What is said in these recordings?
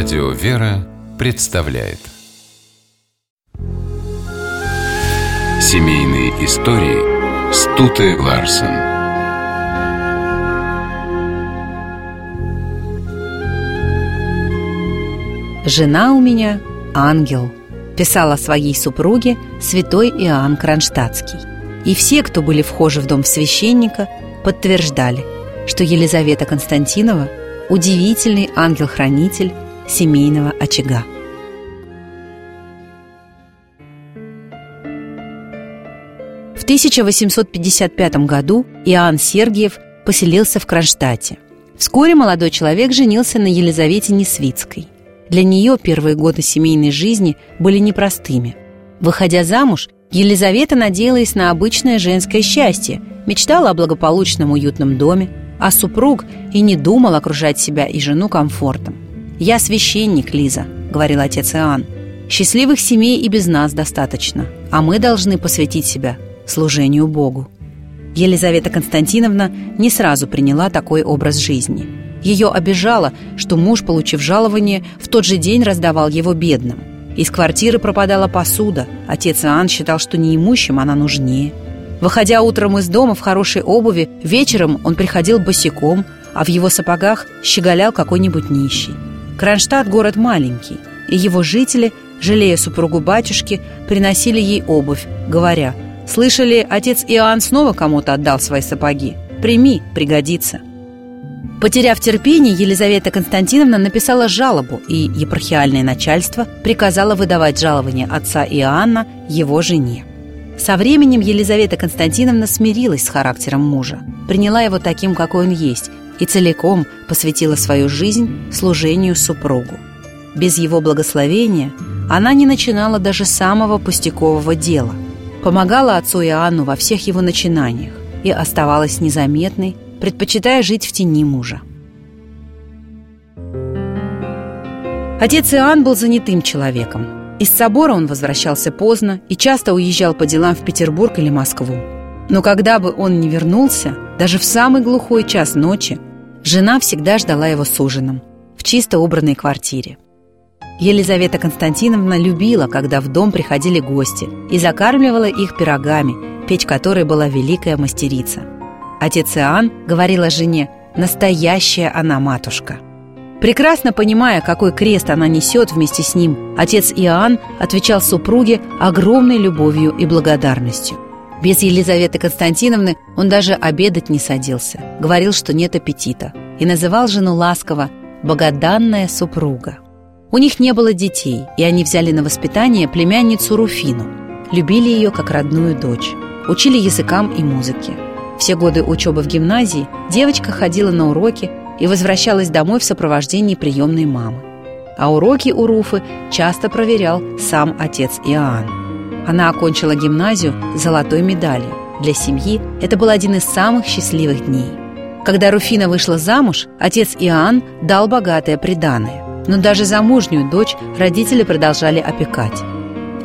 Радио «Вера» представляет Семейные истории Стуты Ларсен «Жена у меня – ангел», – писала своей супруге святой Иоанн Кронштадтский. И все, кто были вхожи в дом священника, подтверждали, что Елизавета Константинова – удивительный ангел-хранитель семейного очага. В 1855 году Иоанн Сергиев поселился в Кронштадте. Вскоре молодой человек женился на Елизавете Несвицкой. Для нее первые годы семейной жизни были непростыми. Выходя замуж, Елизавета надеялась на обычное женское счастье, мечтала о благополучном уютном доме, а супруг и не думал окружать себя и жену комфортом. «Я священник, Лиза», — говорил отец Иоанн. «Счастливых семей и без нас достаточно, а мы должны посвятить себя служению Богу». Елизавета Константиновна не сразу приняла такой образ жизни. Ее обижало, что муж, получив жалование, в тот же день раздавал его бедным. Из квартиры пропадала посуда. Отец Иоанн считал, что неимущим она нужнее. Выходя утром из дома в хорошей обуви, вечером он приходил босиком, а в его сапогах щеголял какой-нибудь нищий. Кронштадт – город маленький, и его жители, жалея супругу батюшки, приносили ей обувь, говоря «Слышали, отец Иоанн снова кому-то отдал свои сапоги? Прими, пригодится». Потеряв терпение, Елизавета Константиновна написала жалобу, и епархиальное начальство приказало выдавать жалование отца Иоанна его жене. Со временем Елизавета Константиновна смирилась с характером мужа, приняла его таким, какой он есть, и целиком посвятила свою жизнь служению супругу. Без его благословения она не начинала даже самого пустякового дела, помогала отцу Иоанну во всех его начинаниях и оставалась незаметной, предпочитая жить в тени мужа. Отец Иоанн был занятым человеком. Из собора он возвращался поздно и часто уезжал по делам в Петербург или Москву. Но когда бы он не вернулся, даже в самый глухой час ночи, Жена всегда ждала его с ужином в чисто убранной квартире. Елизавета Константиновна любила, когда в дом приходили гости, и закармливала их пирогами, печь которой была великая мастерица. Отец Иоанн говорил о жене «настоящая она матушка». Прекрасно понимая, какой крест она несет вместе с ним, отец Иоанн отвечал супруге огромной любовью и благодарностью. Без Елизаветы Константиновны он даже обедать не садился, говорил, что нет аппетита, и называл жену ласково «богоданная супруга». У них не было детей, и они взяли на воспитание племянницу Руфину. Любили ее как родную дочь, учили языкам и музыке. Все годы учебы в гимназии девочка ходила на уроки и возвращалась домой в сопровождении приемной мамы. А уроки у Руфы часто проверял сам отец Иоанн. Она окончила гимназию с золотой медалью. Для семьи это был один из самых счастливых дней. Когда Руфина вышла замуж, отец Иоанн дал богатое приданое. Но даже замужнюю дочь родители продолжали опекать.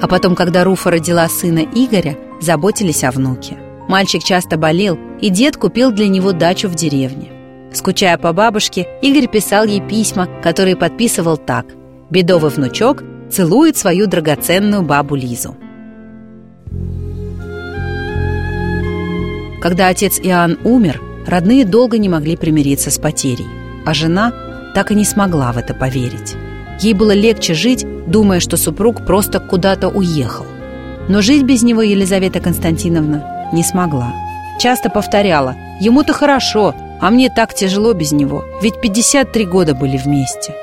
А потом, когда Руфа родила сына Игоря, заботились о внуке. Мальчик часто болел, и дед купил для него дачу в деревне. Скучая по бабушке, Игорь писал ей письма, которые подписывал так «Бедовый внучок целует свою драгоценную бабу Лизу». Когда отец Иоанн умер, родные долго не могли примириться с потерей, а жена так и не смогла в это поверить. Ей было легче жить, думая, что супруг просто куда-то уехал. Но жить без него Елизавета Константиновна не смогла. Часто повторяла «Ему-то хорошо, а мне так тяжело без него, ведь 53 года были вместе».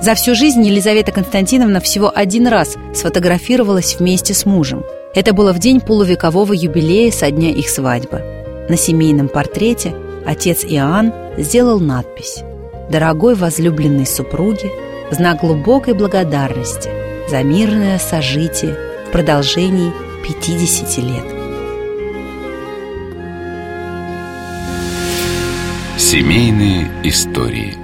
За всю жизнь Елизавета Константиновна всего один раз сфотографировалась вместе с мужем. Это было в день полувекового юбилея со дня их свадьбы. На семейном портрете отец Иоанн сделал надпись «Дорогой возлюбленной супруге, в знак глубокой благодарности за мирное сожитие в продолжении 50 лет». Семейные истории –